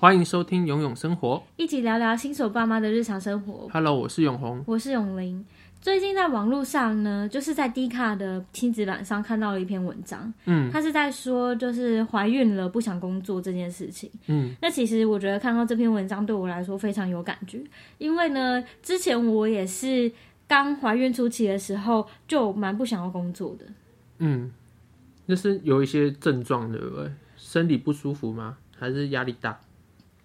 欢迎收听《永永生活》，一起聊聊新手爸妈的日常生活。Hello，我是永红，我是永玲。最近在网络上呢，就是在 D 卡的亲子版上看到了一篇文章，嗯，他是在说就是怀孕了不想工作这件事情，嗯，那其实我觉得看到这篇文章对我来说非常有感觉，因为呢，之前我也是刚怀孕初期的时候就蛮不想要工作的，嗯，那是有一些症状的，身体不舒服吗？还是压力大？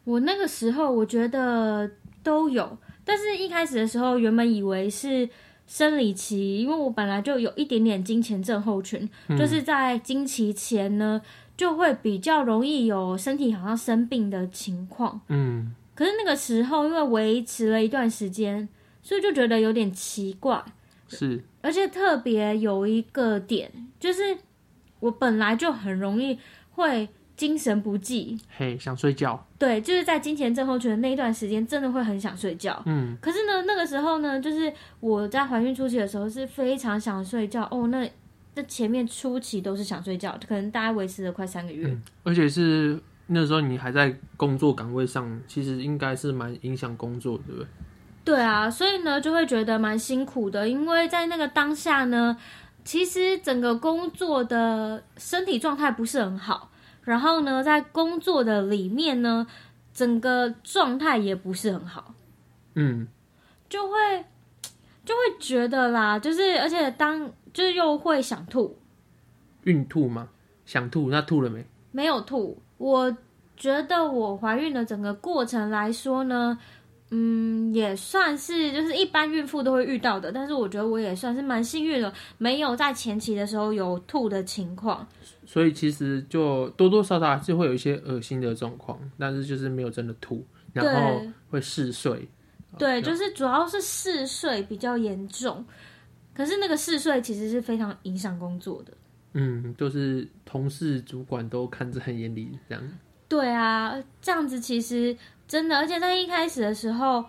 我那个时候我觉得都有，但是一开始的时候原本以为是生理期，因为我本来就有一点点经前症候群，嗯、就是在经期前呢就会比较容易有身体好像生病的情况。嗯，可是那个时候因为维持了一段时间，所以就觉得有点奇怪。是，而且特别有一个点，就是我本来就很容易会。精神不济，嘿，想睡觉。对，就是在金钱症候群的那一段时间，真的会很想睡觉。嗯，可是呢，那个时候呢，就是我在怀孕初期的时候是非常想睡觉哦。那这前面初期都是想睡觉，可能大概维持了快三个月。嗯，而且是那时候你还在工作岗位上，其实应该是蛮影响工作，对不对？对啊，所以呢，就会觉得蛮辛苦的，因为在那个当下呢，其实整个工作的身体状态不是很好。然后呢，在工作的里面呢，整个状态也不是很好，嗯，就会就会觉得啦，就是而且当就是又会想吐，孕吐吗？想吐，那吐了没？没有吐。我觉得我怀孕的整个过程来说呢。嗯，也算是就是一般孕妇都会遇到的，但是我觉得我也算是蛮幸运的，没有在前期的时候有吐的情况。所以其实就多多少少还是会有一些恶心的状况，但是就是没有真的吐，然后会嗜睡。对，就是主要是嗜睡比较严重，可是那个嗜睡其实是非常影响工作的。嗯，就是同事、主管都看着很严厉，这样。对啊，这样子其实。真的，而且在一开始的时候，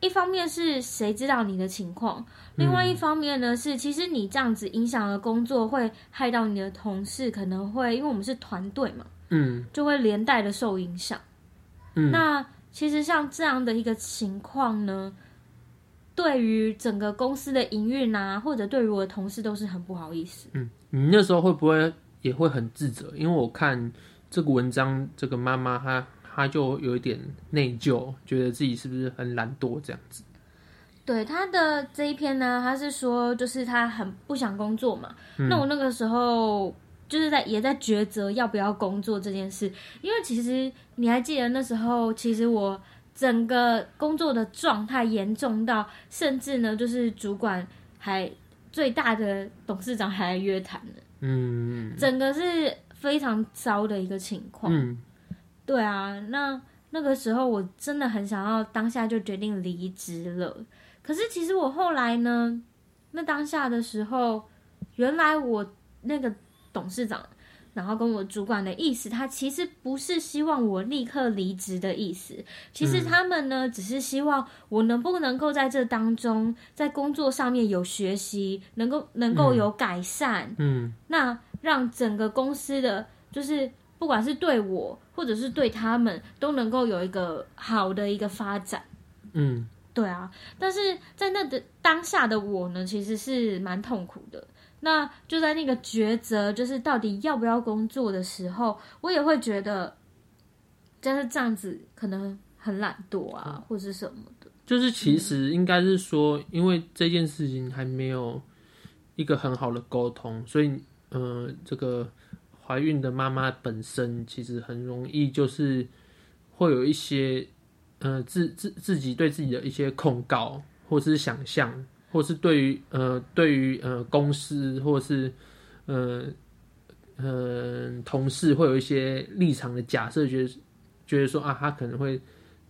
一方面是谁知道你的情况，另外一方面呢是，其实你这样子影响了工作，会害到你的同事，可能会因为我们是团队嘛，嗯，就会连带的受影响。嗯，那其实像这样的一个情况呢，对于整个公司的营运啊，或者对于我的同事都是很不好意思。嗯，你那时候会不会也会很自责？因为我看这个文章，这个妈妈她。他就有一点内疚，觉得自己是不是很懒惰这样子。对他的这一篇呢，他是说，就是他很不想工作嘛。嗯、那我那个时候就是在也在抉择要不要工作这件事，因为其实你还记得那时候，其实我整个工作的状态严重到，甚至呢，就是主管还最大的董事长还来约谈了。嗯，整个是非常糟的一个情况。嗯。对啊，那那个时候我真的很想要当下就决定离职了。可是其实我后来呢，那当下的时候，原来我那个董事长，然后跟我主管的意思，他其实不是希望我立刻离职的意思。其实他们呢，只是希望我能不能够在这当中，在工作上面有学习，能够能够有改善。嗯，那让整个公司的就是。不管是对我，或者是对他们，都能够有一个好的一个发展。嗯，对啊。但是在那的当下的我呢，其实是蛮痛苦的。那就在那个抉择，就是到底要不要工作的时候，我也会觉得，就是这样子可能很懒惰啊，嗯、或是什么的。就是其实应该是说，嗯、因为这件事情还没有一个很好的沟通，所以，呃，这个。怀孕的妈妈本身其实很容易，就是会有一些呃自自自己对自己的一些控告，或是想象，或是对于呃对于呃公司或是呃呃同事会有一些立场的假设，觉得觉得说啊，他可能会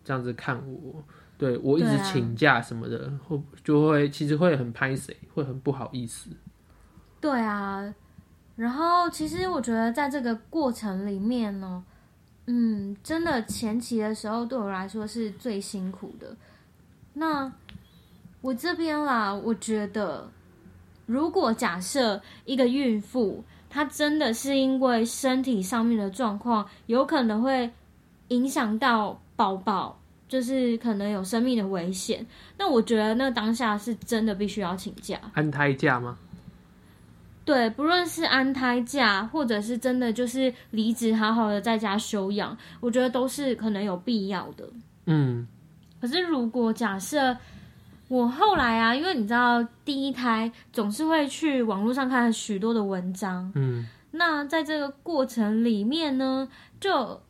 这样子看我，对我一直请假什么的，会、啊、就会其实会很拍谁，会很不好意思。对啊。然后，其实我觉得在这个过程里面呢，嗯，真的前期的时候对我来说是最辛苦的。那我这边啦，我觉得，如果假设一个孕妇她真的是因为身体上面的状况，有可能会影响到宝宝，就是可能有生命的危险。那我觉得那当下是真的必须要请假，安胎假吗？对，不论是安胎假，或者是真的就是离职，好好的在家休养，我觉得都是可能有必要的。嗯，可是如果假设我后来啊，因为你知道第一胎总是会去网络上看许多的文章，嗯，那在这个过程里面呢，就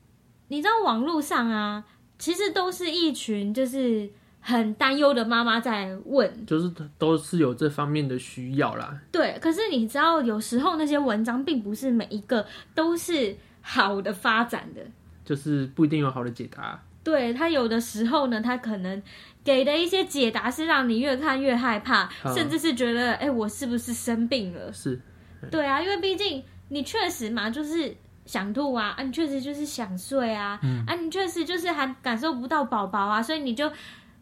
你知道网络上啊，其实都是一群就是。很担忧的妈妈在问，就是都是有这方面的需要啦。对，可是你知道，有时候那些文章并不是每一个都是好的发展的，就是不一定有好的解答。对，他有的时候呢，他可能给的一些解答是让你越看越害怕，嗯、甚至是觉得，哎、欸，我是不是生病了？是，对啊，因为毕竟你确实嘛，就是想吐啊，啊，你确实就是想睡啊，嗯、啊，你确实就是还感受不到宝宝啊，所以你就。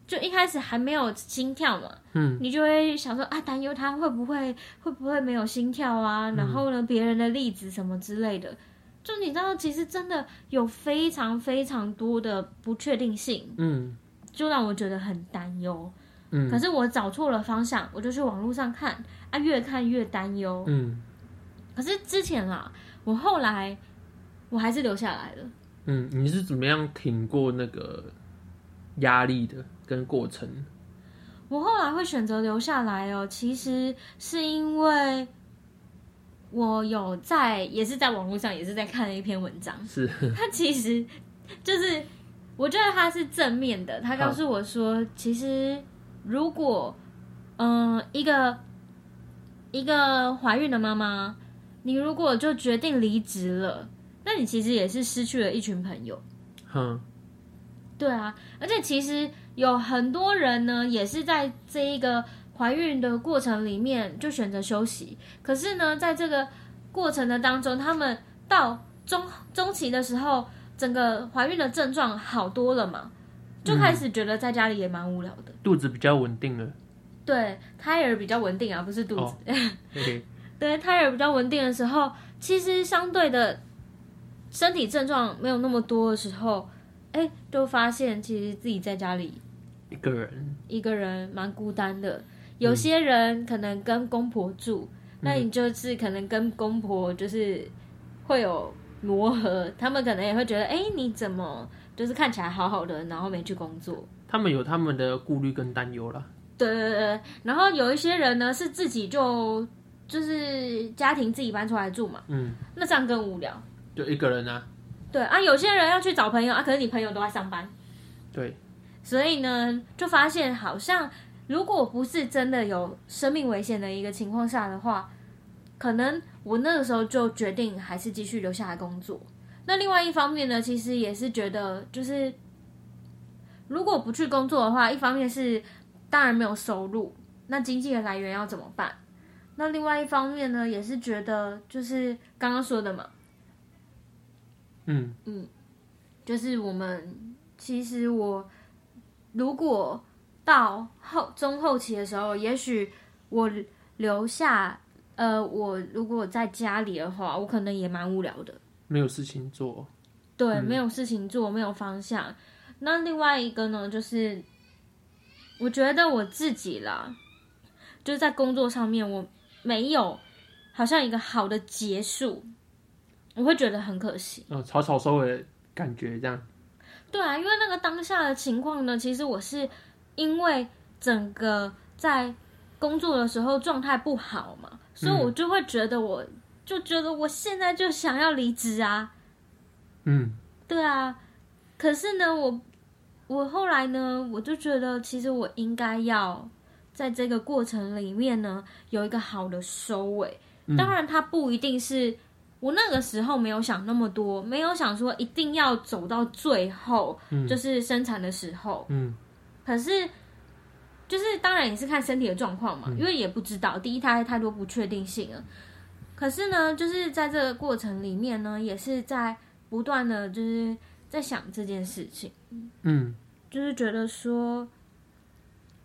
就一开始还没有心跳嘛，嗯，你就会想说啊，担忧他会不会会不会没有心跳啊？然后呢，别人的例子什么之类的，就你知道，其实真的有非常非常多的不确定性，嗯，就让我觉得很担忧，嗯。可是我找错了方向，我就去网络上看啊，越看越担忧，嗯。可是之前啊，我后来我还是留下来了，嗯。你是怎么样挺过那个压力的？跟过程，我后来会选择留下来哦。其实是因为我有在，也是在网络上，也是在看了一篇文章。是，他其实就是，我觉得他是正面的。他告诉我说，其实如果，嗯、呃，一个一个怀孕的妈妈，你如果就决定离职了，那你其实也是失去了一群朋友。嗯，对啊，而且其实。有很多人呢，也是在这一个怀孕的过程里面就选择休息。可是呢，在这个过程的当中，他们到中中期的时候，整个怀孕的症状好多了嘛，就开始觉得在家里也蛮无聊的。肚子比较稳定了。对，胎儿比较稳定啊，不是肚子。Oh, okay. 对，胎儿比较稳定的时候，其实相对的身体症状没有那么多的时候，哎，就发现其实自己在家里。一个人，一个人蛮孤单的。有些人可能跟公婆住，嗯，那你就是可能跟公婆就是会有磨合，他们可能也会觉得，哎，你怎么就是看起来好好的，然后没去工作？他们有他们的顾虑跟担忧啦。对对对，然后有一些人呢是自己就就是家庭自己搬出来住嘛，嗯，那这样更无聊。就一个人啊。对啊，有些人要去找朋友啊，可是你朋友都在上班。对。所以呢，就发现好像如果不是真的有生命危险的一个情况下的话，可能我那个时候就决定还是继续留下来工作。那另外一方面呢，其实也是觉得，就是如果不去工作的话，一方面是当然没有收入，那经济的来源要怎么办？那另外一方面呢，也是觉得就是刚刚说的嘛，嗯嗯，就是我们其实我。如果到后中后期的时候，也许我留下，呃，我如果在家里的话，我可能也蛮无聊的，没有事情做。对，嗯、没有事情做，没有方向。那另外一个呢，就是我觉得我自己啦，就是在工作上面，我没有好像一个好的结束，我会觉得很可惜。嗯、哦，草草收尾感觉这样。对啊，因为那个当下的情况呢，其实我是因为整个在工作的时候状态不好嘛，所以我就会觉得我，我就觉得我现在就想要离职啊。嗯，对啊，可是呢，我我后来呢，我就觉得其实我应该要在这个过程里面呢，有一个好的收尾。当然，它不一定是。我那个时候没有想那么多，没有想说一定要走到最后，嗯、就是生产的时候。嗯，可是就是当然也是看身体的状况嘛，嗯、因为也不知道第一胎太多不确定性了。可是呢，就是在这个过程里面呢，也是在不断的就是在想这件事情。嗯，就是觉得说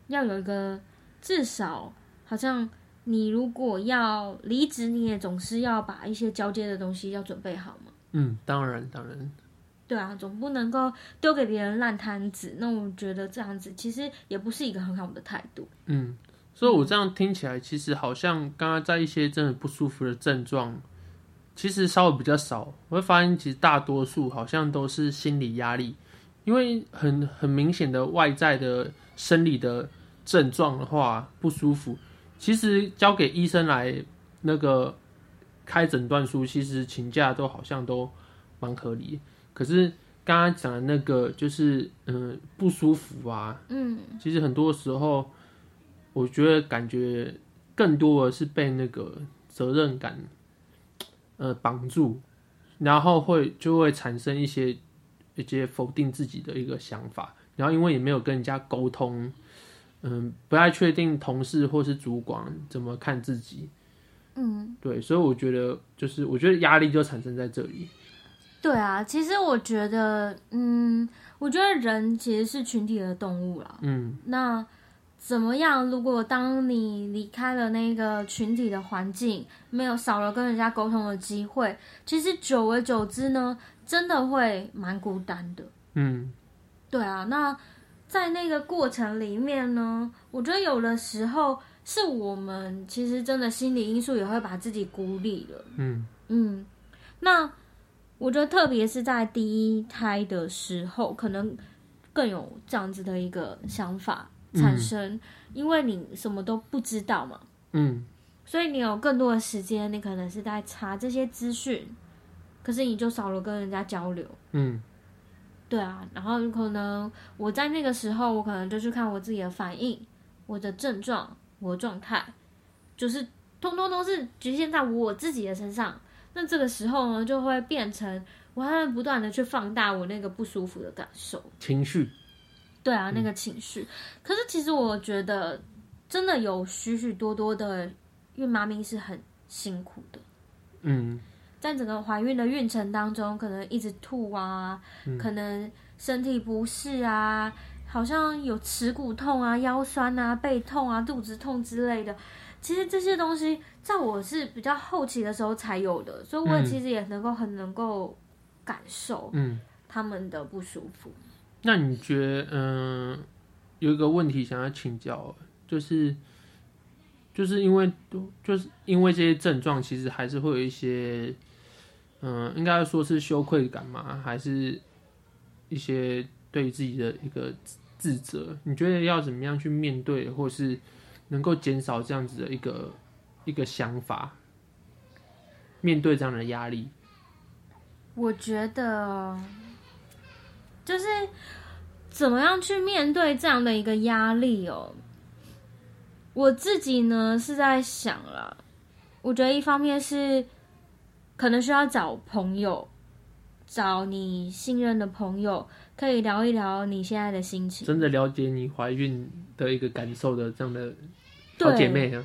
要有一个至少好像。你如果要离职，你也总是要把一些交接的东西要准备好嘛。嗯，当然，当然。对啊，总不能够丢给别人烂摊子。那我觉得这样子其实也不是一个很好的态度。嗯，所以我这样听起来，其实好像刚刚在一些真的不舒服的症状，其实稍微比较少。我会发现，其实大多数好像都是心理压力，因为很很明显的外在的生理的症状的话不舒服，其实交给医生来那个开诊断书，其实请假都好像都蛮合理。可是刚刚讲的那个，就是嗯不舒服啊，嗯，其实很多时候，我觉得感觉更多的是被那个责任感，呃绑住，然后会就会产生一些一些否定自己的一个想法，然后因为也没有跟人家沟通，嗯，不太确定同事或是主管怎么看自己，嗯，对，所以我觉得就是我觉得压力就产生在这里。对啊，其实我觉得，嗯，我觉得人其实是群体的动物啦。嗯，那怎么样？如果当你离开了那个群体的环境，没有少了跟人家沟通的机会，其实久而久之呢，真的会蛮孤单的。嗯，对啊。那在那个过程里面呢，我觉得有的时候是我们其实真的心理因素也会把自己孤立了。嗯嗯，那。我觉得，特别是在第一胎的时候，可能更有这样子的一个想法产生，嗯、因为你什么都不知道嘛，嗯，所以你有更多的时间，你可能是在查这些资讯，可是你就少了跟人家交流，嗯，对啊，然后可能我在那个时候，我可能就去看我自己的反应，我的症状，我的状态，就是通通都是局限在我自己的身上。那这个时候呢，就会变成我还会不断的去放大我那个不舒服的感受、情绪。对啊，那个情绪。嗯、可是其实我觉得，真的有许许多多的孕妈咪是很辛苦的。嗯，在整个怀孕的孕程当中，可能一直吐啊，嗯、可能身体不适啊，好像有耻骨痛啊、腰酸啊、背痛啊、肚子痛之类的。其实这些东西在我是比较后期的时候才有的，所以我其实也能够很能够感受，嗯，他们的不舒服。嗯，那你觉得，嗯，有一个问题想要请教，就是，就是因为，就是因为这些症状，其实还是会有一些，嗯，应该说是羞愧感嘛，还是一些对自己的一个自责？你觉得要怎么样去面对，或是？能够减少这样子的一个一个想法，面对这样的压力，我觉得就是怎么样去面对这样的一个压力哦。我自己呢是在想了，我觉得一方面是可能需要找朋友，找你信任的朋友，可以聊一聊你现在的心情，真的了解你怀孕的一个感受的这样的。好姐妹啊，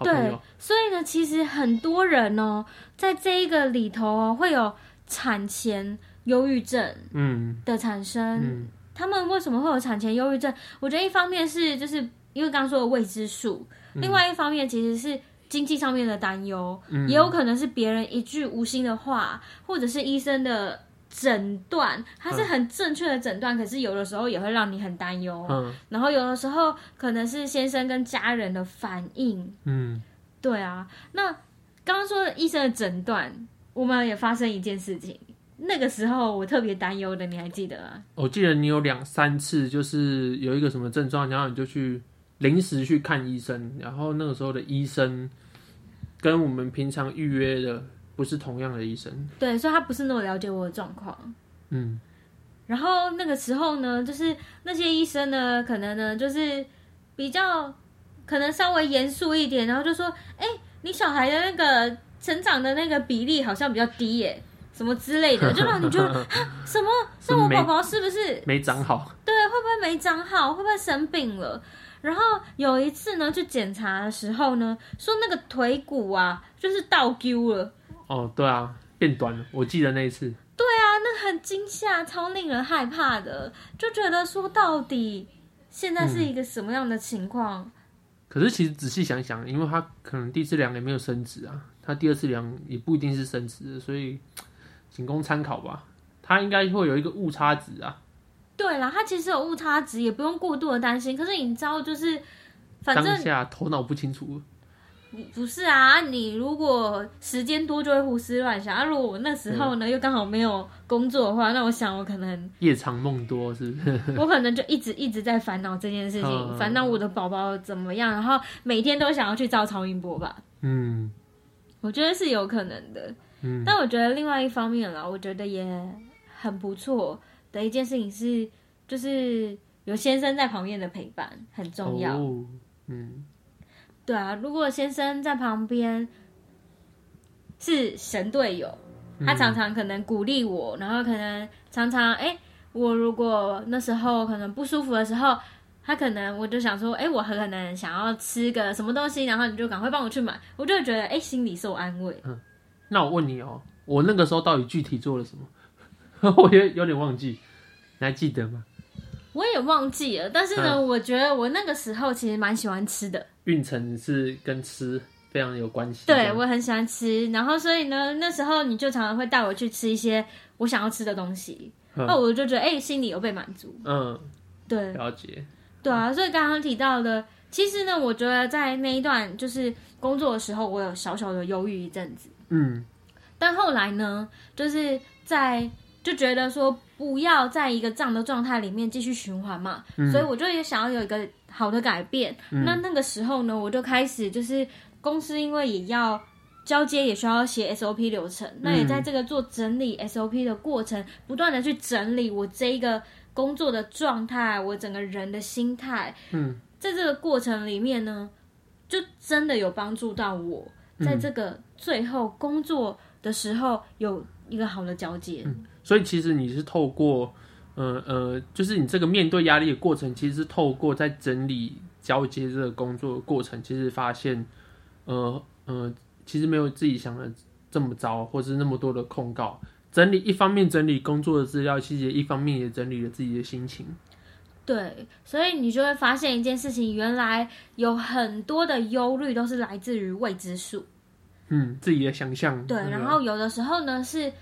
对，对，所以呢，其实很多人哦，在这一个里头哦，会有产前忧郁症嗯的产生。嗯嗯、他们为什么会有产前忧郁症？我觉得一方面是就是因为刚刚说的未知数，嗯、另外一方面其实是经济上面的担忧，嗯、也有可能是别人一句无心的话，或者是医生的。诊断它是很正确的诊断，嗯、可是有的时候也会让你很担忧。嗯，然后有的时候可能是先生跟家人的反应。嗯，对啊。那刚刚说的医生的诊断，我们也发生一件事情。那个时候我特别担忧的，你还记得吗？我记得你有两三次，就是有一个什么症状，然后你就去临时去看医生，然后那个时候的医生跟我们平常预约的。不是同样的医生，对，所以他不是那么了解我的状况。嗯，然后那个时候呢，就是那些医生呢，可能呢，就是比较可能稍微严肃一点，然后就说：“哎、欸，你小孩的那个成长的那个比例好像比较低耶，什么之类的，就让你觉得 什么？是我宝宝是不是没长好？对，会不会没长好？会不会生病了？”然后有一次呢，去检查的时候呢，说那个腿骨啊，就是倒丢了。哦，对啊，变短了。我记得那一次。对啊，那很惊吓，超令人害怕的，就觉得说到底现在是一个什么样的情况？嗯、可是其实仔细想想，因为他可能第一次量也没有生殖啊，他第二次量也不一定是生殖的，所以仅供参考吧。他应该会有一个误差值啊。对啦，它其实有误差值，也不用过度的担心。可是你知道，就是反正头脑不清楚。不是啊，你如果时间多就会胡思乱想啊。如果我那时候呢又刚好没有工作的话，那我想我可能夜长梦多，是不是？我可能就一直一直在烦恼这件事情，烦恼我的宝宝怎么样，然后每天都想要去照超音波吧。嗯，我觉得是有可能的。嗯，但我觉得另外一方面啦，我觉得也很不错的一件事情是，就是有先生在旁边的陪伴很重要。哦，嗯。对啊，如果先生在旁边是神队友，他常常可能鼓励我，嗯、然后可能常常哎，我如果那时候可能不舒服的时候，他可能我就想说，哎，我很可能想要吃个什么东西，然后你就赶快帮我去买，我就觉得哎，心里受安慰。嗯，那我问你哦，我那个时候到底具体做了什么？我也有点忘记，你还记得吗？我也忘记了，但是呢，嗯、我觉得我那个时候其实蛮喜欢吃的。运程是跟吃非常有关系。对，我很喜欢吃，然后所以呢，那时候你就常常会带我去吃一些我想要吃的东西，那、嗯、我就觉得哎、欸，心里有被满足。嗯，对，了解。对啊，所以刚刚提到的，其实呢，我觉得在那一段就是工作的时候，我有小小的忧郁一阵子。嗯，但后来呢，就是在。就觉得说不要在一个这样的状态里面继续循环嘛，嗯、所以我就也想要有一个好的改变。嗯、那那个时候呢，我就开始就是公司因为也要交接，也需要写 SOP 流程，嗯、那也在这个做整理 SOP 的过程，不断的去整理我这一个工作的状态，我整个人的心态。嗯，在这个过程里面呢，就真的有帮助到我，在这个最后工作的时候有一个好的交接。嗯所以其实你是透过，呃呃，就是你这个面对压力的过程，其实是透过在整理交接这个工作的过程，其实发现，呃呃，其实没有自己想的这么糟，或是那么多的控告。整理一方面整理工作的资料，其实一方面也整理了自己的心情。对，所以你就会发现一件事情，原来有很多的忧虑都是来自于未知数。嗯，自己的想象。对，然后有的时候呢是。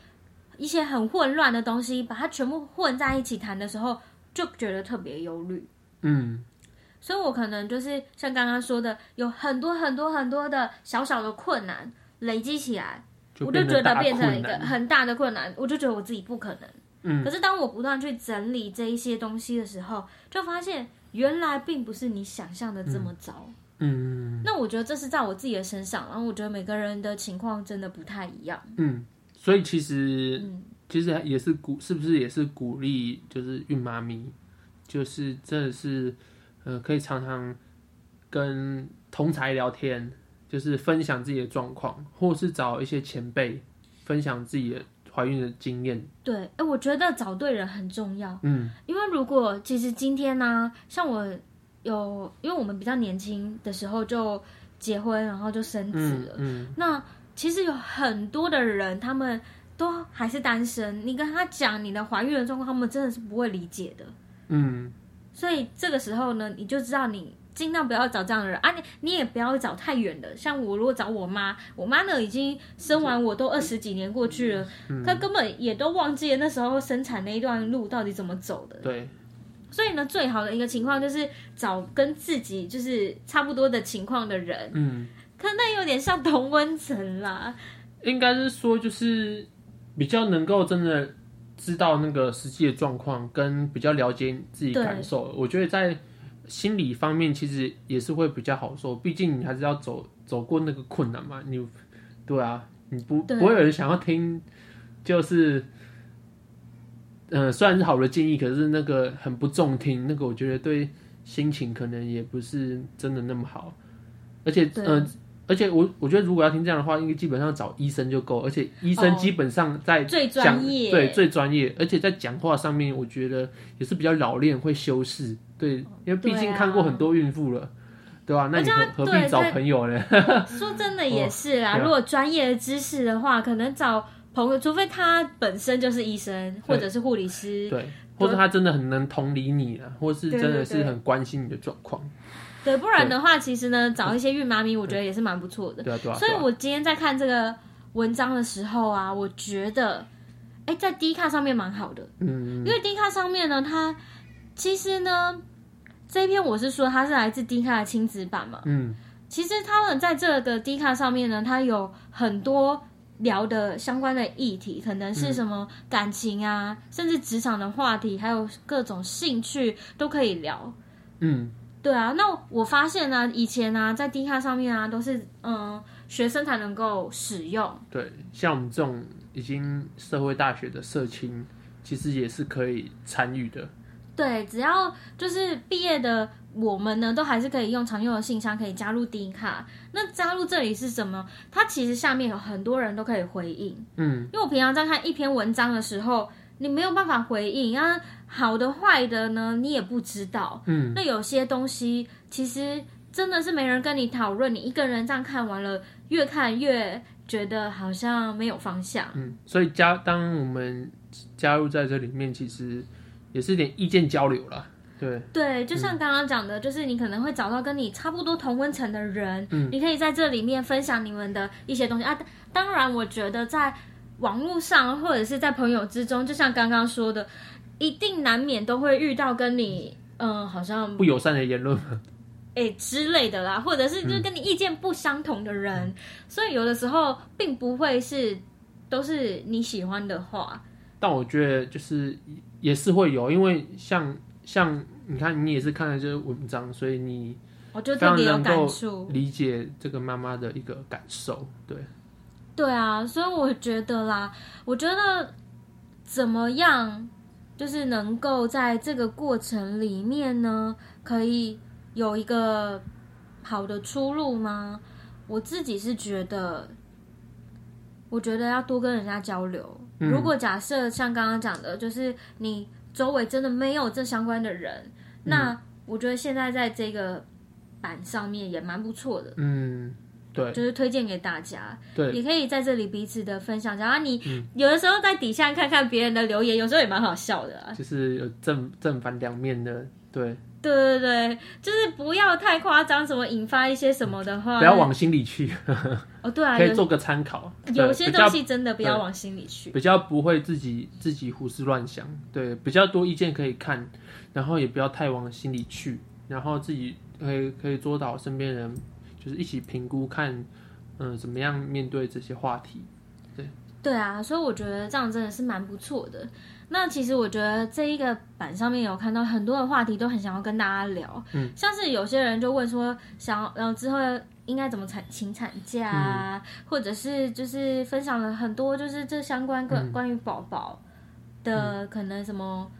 一些很混乱的东西，把它全部混在一起谈的时候，就觉得特别忧虑。嗯，所以我可能就是像刚刚说的，有很多很多很多的小小的困难累积起来，就我就觉得变成一个很大的困难，我就觉得我自己不可能。嗯，可是当我不断去整理这一些东西的时候，就发现原来并不是你想象的这么糟。嗯，那我觉得这是在我自己的身上，然后我觉得每个人的情况真的不太一样。嗯。所以其实，嗯、其实也是鼓，是不是也是鼓励，就是孕妈咪，就是真的是，呃，可以常常跟同才聊天，就是分享自己的状况，或是找一些前辈分享自己的怀孕的经验。对，哎、欸，我觉得找对人很重要。嗯，因为如果其实今天呢、啊，像我有，因为我们比较年轻的时候就结婚，然后就生子了，嗯，嗯那。其实有很多的人，他们都还是单身。你跟他讲你的怀孕的状况，他们真的是不会理解的。嗯，所以这个时候呢，你就知道你尽量不要找这样的人啊，你你也不要找太远的。像我如果找我妈，我妈呢已经生完我都二十几年过去了，她根本也都忘记了那时候生产那一段路到底怎么走的。对，所以呢，最好的一个情况就是找跟自己就是差不多的情况的人。嗯。可那有点像同温层啦，应该是说就是比较能够真的知道那个实际的状况，跟比较了解自己感受。我觉得在心理方面其实也是会比较好受，毕竟你还是要走走过那个困难嘛。你对啊，你不不会有人想要听，就是嗯、呃，虽然是好的建议，可是那个很不中听，那个我觉得对心情可能也不是真的那么好，而且嗯。呃而且我我觉得如果要听这样的话，应该基本上找医生就够。而且医生基本上在讲、哦、最专业，对最专业。而且在讲话上面，我觉得也是比较老练，会修饰。对，因为毕竟看过很多孕妇了，对吧、啊？那你何何必找朋友呢？说真的也是啦。哦、如果专业的知识的话，可能找朋友，除非他本身就是医生或者是护理师，对，对或者他真的很能同理你啊，或是真的是很关心你的状况。对，不然的话，其实呢，找一些孕妈咪，我觉得也是蛮不错的。对啊，对啊。所以我今天在看这个文章的时候啊，我觉得，哎，在 D 卡上面蛮好的，嗯，因为 D 卡上面呢，它其实呢，这一篇我是说它是来自 D 卡的亲子版嘛，嗯，其实他们在这个 D 卡上面呢，它有很多聊的相关的议题，可能是什么感情啊，嗯、甚至职场的话题，还有各种兴趣都可以聊，嗯，对啊，那我发现呢、啊，以前呢、啊，在 D 卡上面啊，都是嗯学生才能够使用，对，像我们这种。已经社会大学的社青，其实也是可以参与的。对，只要就是毕业的我们呢，都还是可以用常用的信箱可以加入 D 卡。那加入这里是什么？它其实下面有很多人都可以回应。嗯，因为我平常在看一篇文章的时候，你没有办法回应啊，好的坏的呢，你也不知道。嗯，那有些东西其实真的是没人跟你讨论，你一个人这样看完了，越看越。觉得好像没有方向，嗯，所以加当我们加入在这里面，其实也是点意见交流了，对对，就像刚刚讲的，嗯，就是你可能会找到跟你差不多同温层的人，嗯，你可以在这里面分享你们的一些东西啊。当然，我觉得在网络上或者是在朋友之中，就像刚刚说的，一定难免都会遇到跟你嗯，好像不友善的言论。哎、欸、之类的啦，或者是就是跟你意见不相同的人，嗯、所以有的时候并不会是都是你喜欢的话。但我觉得就是也是会有，因为像像你看，你也是看了这些文章，所以你我就特别有感触，理解这个妈妈的一个感受。对，对啊，所以我觉得啦，我觉得怎么样，就是能够在这个过程里面呢，可以。有一个好的出路吗？我自己是觉得，我觉得要多跟人家交流。嗯、如果假设像刚刚讲的，就是你周围真的没有这相关的人，嗯、那我觉得现在在这个版上面也蛮不错的。嗯，对，就是推荐给大家。对，也可以在这里彼此的分享。然后你有的时候在底下看看别人的留言，有时候也蛮好笑的、啊。就是有正正反两面的，对。对对对，就是不要太夸张，什么引发一些什么的话，不要往心里去。哦，对啊，可以做个参考。有些东西真的不要往心里去，比较不会自己自己胡思乱想。对，比较多意见可以看，然后也不要太往心里去，然后自己可以可以做到身边人，就是一起评估看，嗯、呃，怎么样面对这些话题。对，对啊，所以我觉得这样真的是蛮不错的。那其实我觉得这一个版上面有看到很多的话题，都很想要跟大家聊。嗯，像是有些人就问说，想然后之后应该怎么产请产假啊，嗯，或者是就是分享了很多就是这相关关，嗯，关于宝宝的可能什么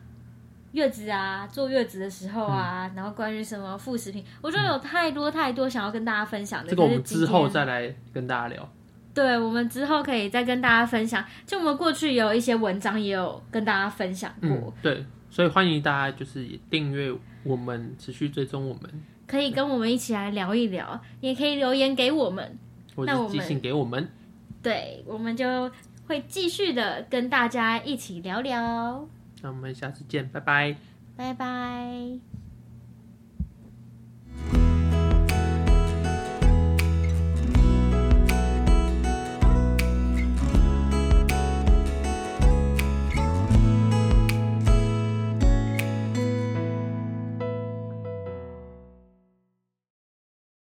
月子啊，坐月子的时候啊，嗯，然后关于什么副食品，我觉得有太多太多想要跟大家分享的。这个我们之后再来跟大家聊。对，我们之后可以再跟大家分享，就我们过去有一些文章也有跟大家分享过。嗯、对，所以欢迎大家就是也订阅我们，持续追踪我们，可以跟我们一起来聊一聊，也可以留言给我们，或者寄信给我们。对，我们就会继续的跟大家一起聊聊。那我们下次见，拜拜，拜拜。